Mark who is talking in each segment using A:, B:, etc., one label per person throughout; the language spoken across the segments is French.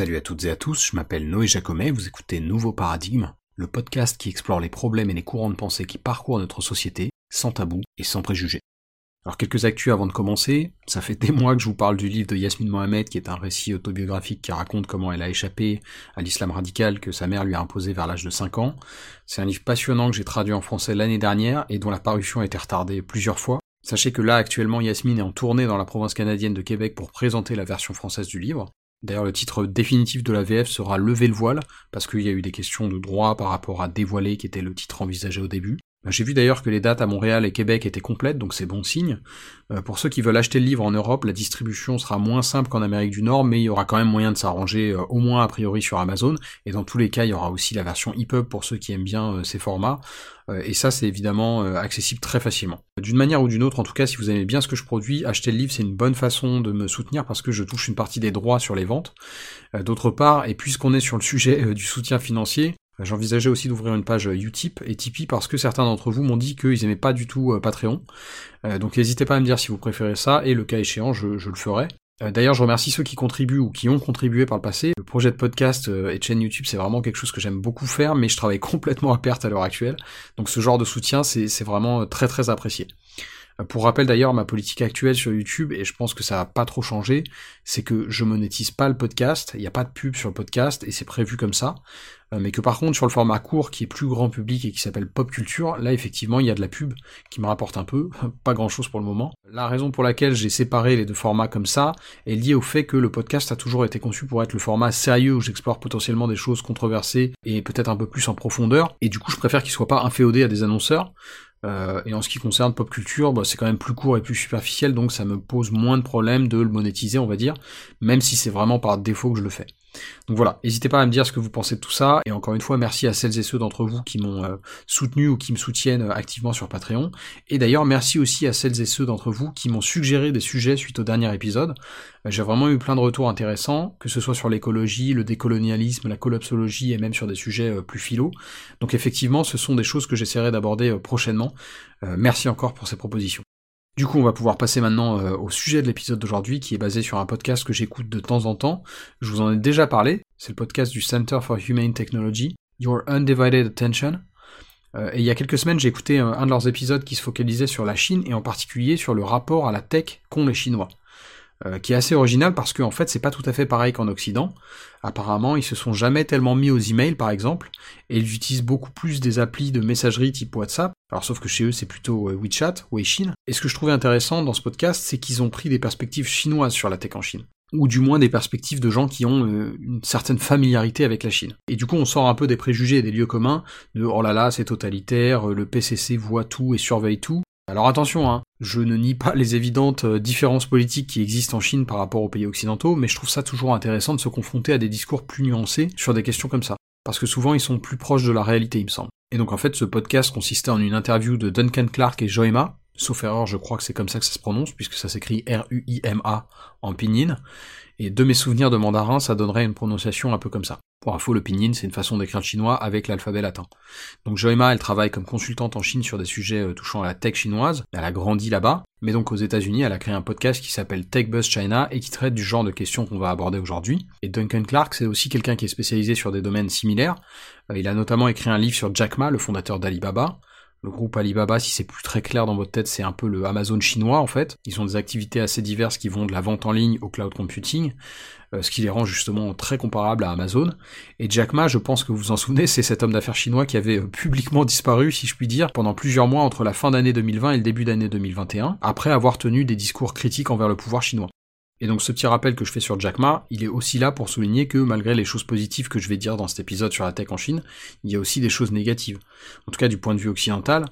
A: Salut à toutes et à tous, je m'appelle Noé Jacomet, vous écoutez Nouveau Paradigme, le podcast qui explore les problèmes et les courants de pensée qui parcourent notre société, sans tabou et sans préjugés. Alors quelques actus avant de commencer, ça fait des mois que je vous parle du livre de Yasmine Mohamed qui est un récit autobiographique qui raconte comment elle a échappé à l'islam radical que sa mère lui a imposé vers l'âge de 5 ans. C'est un livre passionnant que j'ai traduit en français l'année dernière et dont la parution a été retardée plusieurs fois. Sachez que là actuellement Yasmine est en tournée dans la province canadienne de Québec pour présenter la version française du livre. D'ailleurs, le titre définitif de la VF sera Lever le voile, parce qu'il y a eu des questions de droit par rapport à Dévoiler, qui était le titre envisagé au début. Ben, j'ai vu d'ailleurs que les dates à Montréal et Québec étaient complètes, donc c'est bon signe. Euh, pour ceux qui veulent acheter le livre en Europe, la distribution sera moins simple qu'en Amérique du Nord, mais il y aura quand même moyen de s'arranger, euh, au moins a priori sur Amazon. Et dans tous les cas, il y aura aussi la version EPUB pour ceux qui aiment bien euh, ces formats. et ça, c'est évidemment accessible très facilement. D'une manière ou d'une autre, en tout cas, si vous aimez bien ce que je produis, acheter le livre, c'est une bonne façon de me soutenir parce que je touche une partie des droits sur les ventes. D'autre part, et puisqu'on est sur le sujet du soutien financier, j'envisageais aussi d'ouvrir une page Utip et Tipeee parce que certains d'entre vous m'ont dit qu'ils aimaient pas du tout euh, Patreon. Euh, donc n'hésitez pas à me dire si vous préférez ça et le cas échéant, je, le ferai. D'ailleurs, je remercie ceux qui contribuent ou qui ont contribué par le passé. Le projet de podcast et chaîne YouTube, c'est vraiment quelque chose que j'aime beaucoup faire, mais je travaille complètement à perte à l'heure actuelle. Donc ce genre de soutien, c'est vraiment très très apprécié. Pour rappel d'ailleurs, ma politique actuelle sur YouTube, et je pense que ça va pas trop changer, c'est que je monétise pas le podcast, il n'y a pas de pub sur le podcast, et c'est prévu comme ça. Euh, mais que par contre, sur le format court, qui est plus grand public et qui s'appelle Pop Culture, là effectivement, il y a de la pub qui me rapporte un peu, pas grand chose pour le moment. La raison pour laquelle j'ai séparé les deux formats comme ça est liée au fait que le podcast a toujours été conçu pour être le format sérieux où j'explore potentiellement des choses controversées et peut-être un peu plus en profondeur, et du coup je préfère qu'il soit pas inféodé à des annonceurs, euh, et en ce qui concerne pop culture, bah, c'est quand même plus court et plus superficiel, donc ça me pose moins de problèmes de le monétiser, on va dire, même si c'est vraiment par défaut que je le fais. Donc voilà, n'hésitez pas à me dire ce que vous pensez de tout ça, et encore une fois, merci à celles et ceux d'entre vous qui m'ont euh, soutenu ou qui me soutiennent euh, activement sur Patreon, et d'ailleurs merci aussi à celles et ceux d'entre vous qui m'ont suggéré des sujets suite au dernier épisode. Euh, j'ai vraiment eu plein de retours intéressants, que ce soit sur l'écologie, le décolonialisme, la collapsologie, et même sur des sujets plus philo. Donc effectivement, ce sont des choses que j'essaierai d'aborder prochainement. merci encore pour ces propositions. Du coup, on va pouvoir passer maintenant euh, au sujet de l'épisode d'aujourd'hui, qui est basé sur un podcast que j'écoute de temps en temps. Je vous en ai déjà parlé, c'est le podcast du Center for Humane Technology, Your Undivided Attention. Euh, et il y a quelques semaines, j'ai écouté un, un de leurs épisodes qui se focalisait sur la Chine, et en particulier sur le rapport à la tech qu'ont les Chinois. Euh, qui est assez original parce qu'en en fait c'est pas tout à fait pareil qu'en Occident. Apparemment ils se sont jamais tellement mis aux emails par exemple, et ils utilisent beaucoup plus des applis de messagerie type WhatsApp, alors sauf que chez eux c'est plutôt euh, WeChat, Weixin. Et ce que je trouvais intéressant dans ce podcast c'est qu'ils ont pris des perspectives chinoises sur la tech en Chine ou du moins des perspectives de gens qui ont euh, une certaine familiarité avec la Chine. Et du coup, on sort un peu des préjugés et des lieux communs de oh là là, c'est totalitaire, le PCC voit tout et surveille tout. Alors attention, hein, je ne nie pas les évidentes euh, différences politiques qui existent en Chine par rapport aux pays occidentaux, mais je trouve ça toujours intéressant de se confronter à des discours plus nuancés sur des questions comme ça. Parce que souvent ils sont plus proches de la réalité, il me semble. Et donc en fait, ce podcast consistait en une interview de Duncan Clark et Joema, sauf erreur, je crois que c'est comme ça que ça se prononce, puisque ça s'écrit R-U-I-M-A en pinyin, et de mes souvenirs de mandarin, ça donnerait une prononciation un peu comme ça. Pour info, le pinyin, c'est une façon d'écrire le chinois avec l'alphabet latin. Donc Joema, elle travaille comme consultante en Chine sur des sujets euh, touchant à la tech chinoise. Elle a grandi là-bas, mais donc aux États-Unis, elle a créé un podcast qui s'appelle Tech Buzz China et qui traite du genre de questions qu'on va aborder aujourd'hui. Et Duncan Clark, c'est aussi quelqu'un qui est spécialisé sur des domaines similaires. Euh, il a notamment écrit un livre sur Jack Ma, le fondateur d'Alibaba, le groupe Alibaba, si c'est plus très clair dans votre tête, c'est un peu le Amazon chinois en fait. Ils ont des activités assez diverses qui vont de la vente en ligne au cloud computing, euh, ce qui les rend justement très comparables à Amazon. Et Jack Ma, je pense que vous vous en souvenez, c'est cet homme d'affaires chinois qui avait euh, publiquement disparu, si je puis dire, pendant plusieurs mois entre la fin d'année 2020 et le début d'année 2021, après avoir tenu des discours critiques envers le pouvoir chinois. Et donc ce petit rappel que je fais sur Jack Ma, il est aussi là pour souligner que malgré les choses positives que je vais dire dans cet épisode sur la tech en Chine, il y a aussi des choses négatives. En tout cas du point de vue occidental,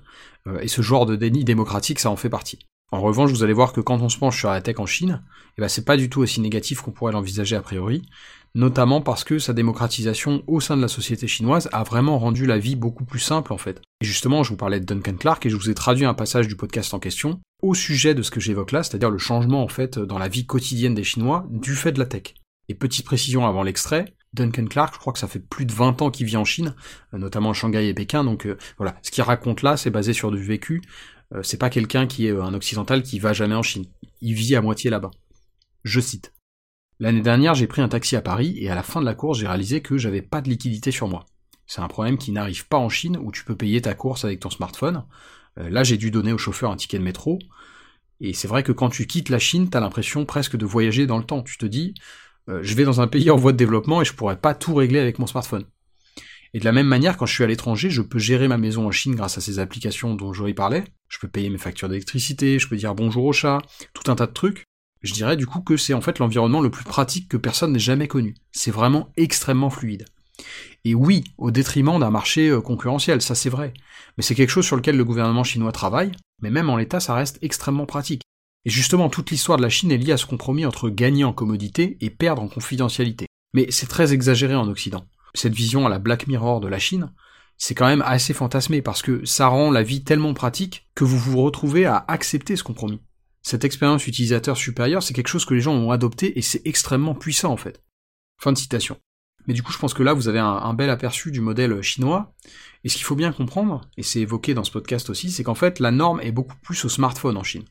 A: euh, et ce genre de déni démocratique, ça en fait partie. En revanche, vous allez voir que quand on se penche sur la tech en Chine, eh ben c'est pas du tout aussi négatif qu'on pourrait l'envisager a priori, notamment parce que sa démocratisation au sein de la société chinoise a vraiment rendu la vie beaucoup plus simple en fait. Et justement, je vous parlais de Duncan Clark et je vous ai traduit un passage du podcast en question au sujet de ce que j'évoque là, c'est-à-dire le changement en fait dans la vie quotidienne des Chinois du fait de la tech. Et petite précision avant l'extrait, Duncan Clark, je crois que ça fait plus de 20 ans qu'il vit en Chine, euh, notamment à Shanghai et Pékin, donc euh, voilà, ce qu'il raconte là, c'est basé sur du vécu, c'est pas quelqu'un qui est un occidental qui va jamais en Chine, il vit à moitié là-bas. Je cite. L'année dernière, j'ai pris un taxi à Paris et à la fin de la course, j'ai réalisé que j'avais pas de liquidité sur moi. C'est un problème qui n'arrive pas en Chine où tu peux payer ta course avec ton smartphone. Euh, là, j'ai dû donner au chauffeur un ticket de métro. Et c'est vrai que quand tu quittes la Chine, t'as l'impression presque de voyager dans le temps. Tu te dis, euh, je vais dans un pays en voie de développement et je pourrais pas tout régler avec mon smartphone. Et de la même manière, quand je suis à l'étranger, je peux gérer ma maison en Chine grâce à ces applications dont y parlais. Je peux payer mes factures d'électricité, je peux dire bonjour au chat, tout un tas de trucs. Je dirais du coup que c'est en fait l'environnement le plus pratique que personne n'ait jamais connu. C'est vraiment extrêmement fluide. Et oui, au détriment d'un marché euh, concurrentiel, ça c'est vrai. Mais c'est quelque chose sur lequel le gouvernement chinois travaille, mais même en l'état ça reste extrêmement pratique. Et justement, toute l'histoire de la Chine est liée à ce compromis entre gagner en commodité et perdre en confidentialité. Mais c'est très exagéré en Occident. Cette vision à la Black Mirror de la Chine, c'est quand même assez fantasmé parce que ça rend la vie tellement pratique que vous vous retrouvez à accepter ce compromis. Cette expérience utilisateur supérieure, c'est quelque chose que les gens ont adopté et c'est extrêmement puissant en fait. Fin de citation. Mais du coup, je pense que là, vous avez un, bel aperçu du modèle chinois. Et ce qu'il faut bien comprendre, et c'est évoqué dans ce podcast aussi, c'est qu'en fait, la norme est beaucoup plus au smartphone en Chine.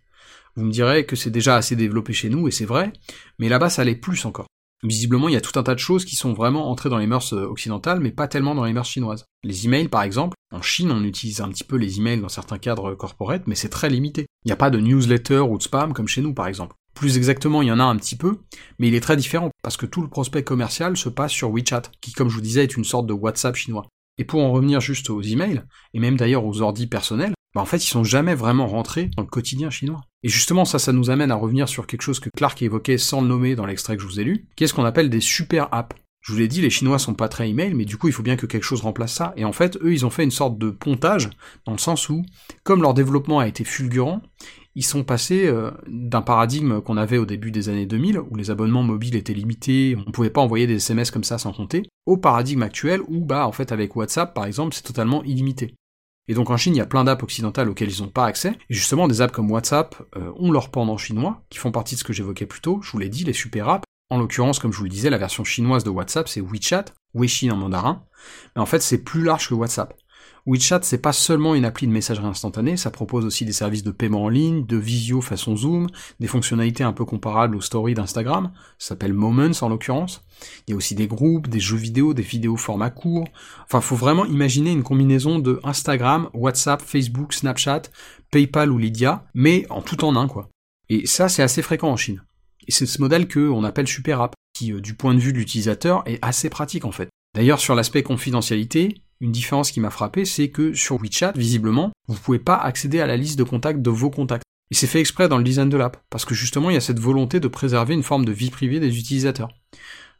A: Vous me direz que c'est déjà assez développé chez nous, et c'est vrai, mais là-bas, ça l'est plus encore. Visiblement, il y a tout un tas de choses qui sont vraiment entrées dans les mœurs euh, occidentales, mais pas tellement dans les mœurs chinoises. Les emails, par exemple, en Chine, on utilise un petit peu les emails dans certains cadres corporate, mais c'est très limité. Il n'y a pas de newsletter ou de spam comme chez nous, par exemple. Plus exactement, il y en a un petit peu, mais il est très différent, parce que tout le prospect commercial se passe sur WeChat, qui comme je vous disais est une sorte de WhatsApp chinois. Et pour en revenir juste aux emails, et même d'ailleurs aux ordis personnels, bah en fait ils sont jamais vraiment rentrés dans le quotidien chinois. Et justement ça, ça nous amène à revenir sur quelque chose que Clark évoquait sans le nommer dans l'extrait que je vous ai lu, qui est ce qu'on appelle des super apps. Je vous l'ai dit, les Chinois sont pas très email, mais du coup, il faut bien que quelque chose remplace ça. Et en fait, eux, ils ont fait une sorte de pontage, dans le sens où, comme leur développement a été fulgurant, ils sont passés euh, d'un paradigme qu'on avait au début des années 2000, où les abonnements mobiles étaient limités, on pouvait pas envoyer des SMS comme ça sans compter, au paradigme actuel où, bah, en fait, avec WhatsApp, par exemple, c'est totalement illimité. Et donc en Chine, il y a plein d'apps occidentales auxquelles ils n'ont pas accès. Et justement, des apps comme WhatsApp euh, ont leur pendant chinois, qui font partie de ce que j'évoquais plus tôt, je vous l'ai dit, les super apps. En l'occurrence, comme je vous le disais, la version chinoise de WhatsApp, c'est WeChat, Weixin en mandarin. Mais en fait, c'est plus large que WhatsApp. WeChat, c'est pas seulement une appli de messagerie instantanée, ça propose aussi des services de paiement en ligne, de visio façon Zoom, des fonctionnalités un peu comparables aux stories d'Instagram, ça s'appelle Moments en l'occurrence. Il y a aussi des groupes, des jeux vidéo, des vidéos format court. Enfin, faut vraiment imaginer une combinaison de Instagram, WhatsApp, Facebook, Snapchat, PayPal ou Lydia, mais en tout en un, quoi. Et ça, c'est assez fréquent en Chine. Et c'est ce modèle que on appelle Super App, qui, euh, du point de vue de l'utilisateur, est assez pratique en fait. D'ailleurs, sur l'aspect confidentialité, une différence qui m'a frappé, c'est que sur WeChat, visiblement, vous pouvez pas accéder à la liste de contacts de vos contacts. Et c'est fait exprès dans le design de l'app, parce que justement, il y a cette volonté de préserver une forme de vie privée des utilisateurs.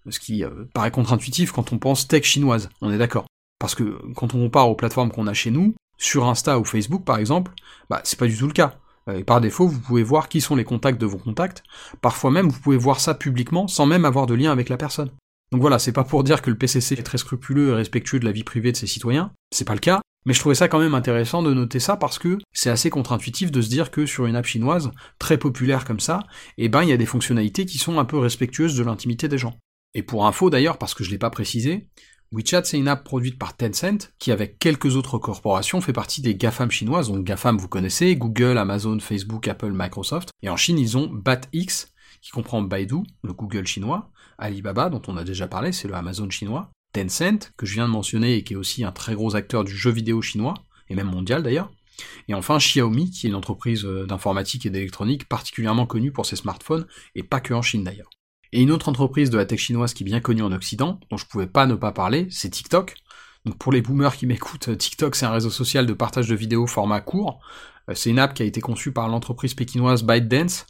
A: Ce qui euh, paraît contre-intuitif quand on pense tech chinoise, on est d'accord. Parce que quand on compare aux plateformes qu'on a chez nous, sur Insta ou Facebook par exemple, bah c'est pas du tout le cas. Euh, et par défaut, vous pouvez voir qui sont les contacts de vos contacts. Parfois même, vous pouvez voir ça publiquement sans même avoir de lien avec la personne. Donc voilà, c'est pas pour dire que le PCC est très scrupuleux et respectueux de la vie privée de ses citoyens, c'est pas le cas, mais je trouvais ça quand même intéressant de noter ça parce que c'est assez contre-intuitif de se dire que sur une app chinoise, très populaire comme ça, eh ben il y a des fonctionnalités qui sont un peu respectueuses de l'intimité des gens. Et pour info d'ailleurs, parce que je l'ai pas précisé, WeChat c'est une app produite par Tencent, qui avec quelques autres corporations fait partie des GAFAM chinoises, donc GAFAM vous connaissez, Google, Amazon, Facebook, Apple, Microsoft, et en Chine ils ont BatX, qui comprend Baidu, le Google chinois, Alibaba, dont on a déjà parlé, c'est le Amazon chinois, Tencent, que je viens de mentionner et qui est aussi un très gros acteur du jeu vidéo chinois, et même mondial d'ailleurs, et enfin Xiaomi, qui est une entreprise euh, d'informatique et d'électronique particulièrement connue pour ses smartphones, et pas que en Chine d'ailleurs. Et une autre entreprise de la tech chinoise qui est bien connue en Occident, dont je pouvais pas ne pas parler, c'est TikTok. Donc pour les boomers qui m'écoutent, TikTok c'est un réseau social de partage de vidéos format court. Euh, c'est une app qui a été conçue par l'entreprise pékinoise ByteDance.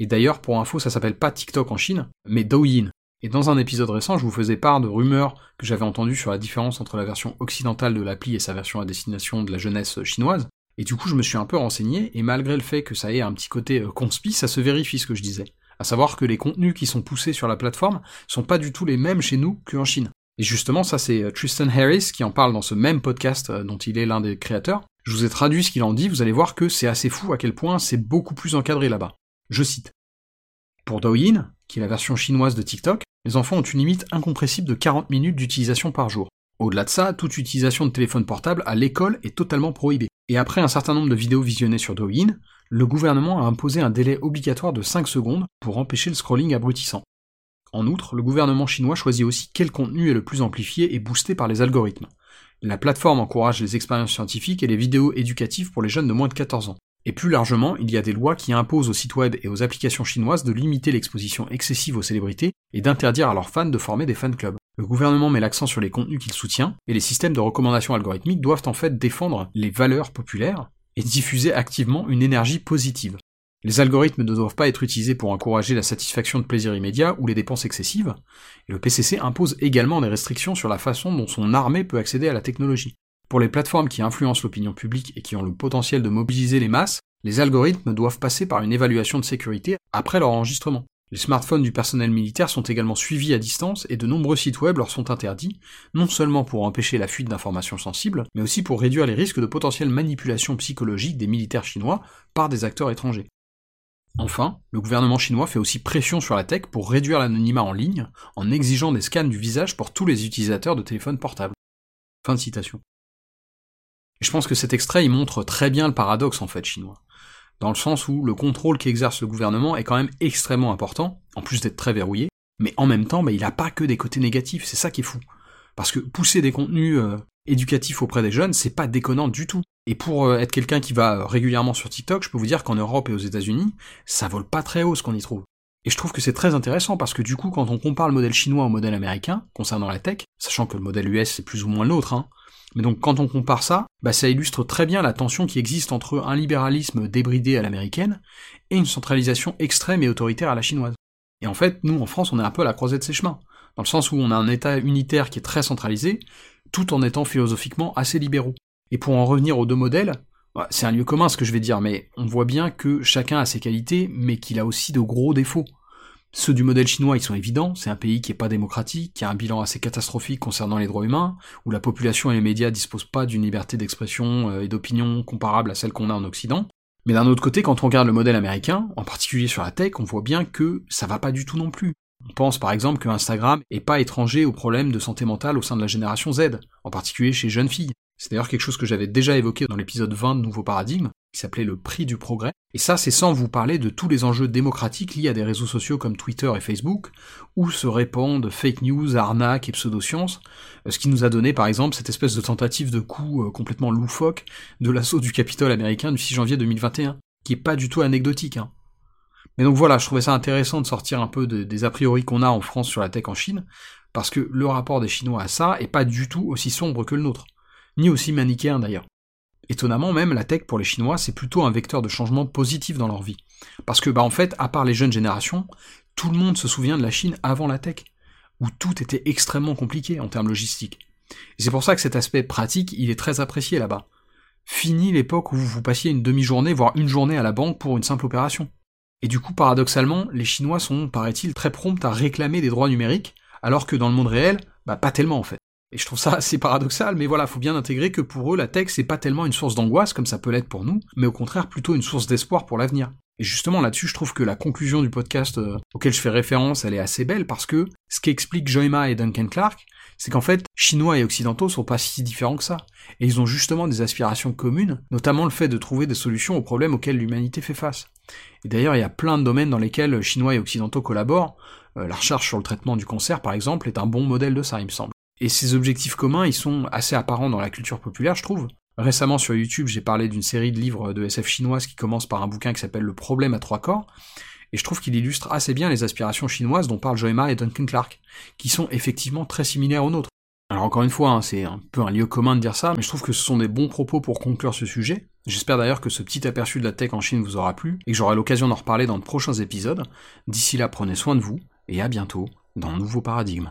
A: Et d'ailleurs, pour info, ça s'appelle pas TikTok en Chine, mais Douyin. Et dans un épisode récent, je vous faisais part de rumeurs que j'avais entendues sur la différence entre la version occidentale de l'appli et sa version à destination de la jeunesse chinoise. Et du coup, je me suis un peu renseigné, et malgré le fait que ça ait un petit côté euh, conspi, ça se vérifie ce que je disais. À savoir que les contenus qui sont poussés sur la plateforme sont pas du tout les mêmes chez nous qu'en Chine. Et justement, ça c'est euh, Tristan Harris qui en parle dans ce même podcast euh, dont il est l'un des créateurs. Je vous ai traduit ce qu'il en dit, vous allez voir que c'est assez fou à quel point c'est beaucoup plus encadré là-bas. Je cite. Pour Douyin, qui est la version chinoise de TikTok, les enfants ont une limite incompressible de 40 minutes d'utilisation par jour. Au-delà de ça, toute utilisation de téléphone portable à l'école est totalement prohibée. Et après un certain nombre de vidéos visionnées sur Douyin, le gouvernement a imposé un délai obligatoire de 5 secondes pour empêcher le scrolling abrutissant. En outre, le gouvernement chinois choisit aussi quel contenu est le plus amplifié et boosté par les algorithmes. La plateforme encourage les expériences scientifiques et les vidéos éducatives pour les jeunes de moins de 14 ans. Et plus largement, il y a des lois qui imposent aux sites web et aux applications chinoises de limiter l'exposition excessive aux célébrités et d'interdire à leurs fans de former des fan clubs. Le gouvernement met l'accent sur les contenus qu'il soutient, et les systèmes de recommandation algorithmiques doivent en fait défendre les valeurs populaires et diffuser activement une énergie positive. Les algorithmes ne doivent pas être utilisés pour encourager la satisfaction de plaisirs immédiats ou les dépenses excessives, et le PCC impose également des restrictions sur la façon dont son armée peut accéder à la technologie. Pour les plateformes qui influencent l'opinion publique et qui ont le potentiel de mobiliser les masses, les algorithmes doivent passer par une évaluation de sécurité après leur enregistrement. Les smartphones du personnel militaire sont également suivis à distance et de nombreux sites web leur sont interdits, non seulement pour empêcher la fuite d'informations sensibles, mais aussi pour réduire les risques de potentielle manipulation psychologique des militaires chinois par des acteurs étrangers. Enfin, le gouvernement chinois fait aussi pression sur la tech pour réduire l'anonymat en ligne en exigeant des scans du visage pour tous les utilisateurs de téléphones portables. Fin de citation. Je pense que cet extrait il montre très bien le paradoxe en fait chinois. Dans le sens où le contrôle qu'exerce le gouvernement est quand même extrêmement important, en plus d'être très verrouillé, mais en même temps, bah, il n'a pas que des côtés négatifs, c'est ça qui est fou. Parce que pousser des contenus euh, éducatifs auprès des jeunes, c'est pas déconnant du tout. Et pour euh, être quelqu'un qui va régulièrement sur TikTok, je peux vous dire qu'en Europe et aux États-Unis, ça vole pas très haut ce qu'on y trouve. Et je trouve que c'est très intéressant parce que du coup, quand on compare le modèle chinois au modèle américain, concernant la tech, sachant que le modèle US c'est plus ou moins l'autre, hein, mais donc quand on compare ça, bah ça illustre très bien la tension qui existe entre un libéralisme débridé à l'américaine et une centralisation extrême et autoritaire à la chinoise. Et en fait, nous en France, on est un peu à la croisée de ces chemins, dans le sens où on a un État unitaire qui est très centralisé, tout en étant philosophiquement assez libéraux. Et pour en revenir aux deux modèles, c'est un lieu commun ce que je vais dire, mais on voit bien que chacun a ses qualités, mais qu'il a aussi de gros défauts. Ceux du modèle chinois, ils sont évidents, c'est un pays qui est pas démocratique, qui a un bilan assez catastrophique concernant les droits humains, où la population et les médias disposent pas d'une liberté d'expression euh, et d'opinion comparable à celle qu'on a en Occident. Mais d'un autre côté, quand on regarde le modèle américain, en particulier sur la tech, on voit bien que ça va pas du tout non plus. On pense par exemple que Instagram est pas étranger aux problèmes de santé mentale au sein de la génération Z, en particulier chez jeunes filles. C'est d'ailleurs quelque chose que j'avais déjà évoqué dans l'épisode 20 de Nouveau Paradigme, qui s'appelait le prix du progrès. Et ça, c'est sans vous parler de tous les enjeux démocratiques liés à des réseaux sociaux comme Twitter et Facebook, où se répandent fake news, arnaques et pseudosciences, euh, ce qui nous a donné par exemple cette espèce de tentative de coup euh, complètement loufoque de l'assaut du Capitole américain du 6 janvier 2021, qui est pas du tout anecdotique. Hein. Mais donc voilà, je trouvais ça intéressant de sortir un peu des a priori qu'on a en France sur la tech en Chine, parce que le rapport des Chinois à ça est pas du tout aussi sombre que le nôtre ni aussi manichéen d'ailleurs. Étonnamment même, la tech pour les Chinois, c'est plutôt un vecteur de changement positif dans leur vie. Parce que, bah en fait, à part les jeunes générations, tout le monde se souvient de la Chine avant la tech, où tout était extrêmement compliqué en termes logistiques. Et c'est pour ça que cet aspect pratique, il est très apprécié là-bas. Fini l'époque où vous passiez une demi-journée, voire une journée à la banque pour une simple opération. Et du coup, paradoxalement, les Chinois sont, paraît-il, très prompts à réclamer des droits numériques, alors que dans le monde réel, bah pas tellement en fait. Et je trouve ça assez paradoxal, mais voilà, faut bien intégrer que pour eux, la tech, c'est pas tellement une source d'angoisse comme ça peut l'être pour nous, mais au contraire plutôt une source d'espoir pour l'avenir. Et justement là-dessus, je trouve que la conclusion du podcast euh, auquel je fais référence, elle est assez belle parce que ce qu'expliquent Joyma et Duncan Clark, c'est qu'en fait, Chinois et Occidentaux sont pas si différents que ça. Et ils ont justement des aspirations communes, notamment le fait de trouver des solutions aux problèmes auxquels l'humanité fait face. Et d'ailleurs, il y a plein de domaines dans lesquels Chinois et Occidentaux collaborent. Euh, la recherche sur le traitement du cancer, par exemple, est un bon modèle de ça, il me semble. Et ces objectifs communs, ils sont assez apparents dans la culture populaire, je trouve. Récemment sur YouTube, j'ai parlé d'une série de livres de SF chinoise qui commence par un bouquin qui s'appelle Le problème à trois corps, et je trouve qu'il illustre assez bien les aspirations chinoises dont parlent Joema et Duncan Clark, qui sont effectivement très similaires aux nôtres. Alors encore une fois, hein, c'est un peu un lieu commun de dire ça, mais je trouve que ce sont des bons propos pour conclure ce sujet. J'espère d'ailleurs que ce petit aperçu de la tech en Chine vous aura plu, et que j'aurai l'occasion d'en reparler dans de prochains épisodes. D'ici là, prenez soin de vous, et à bientôt dans Nouveau Paradigme.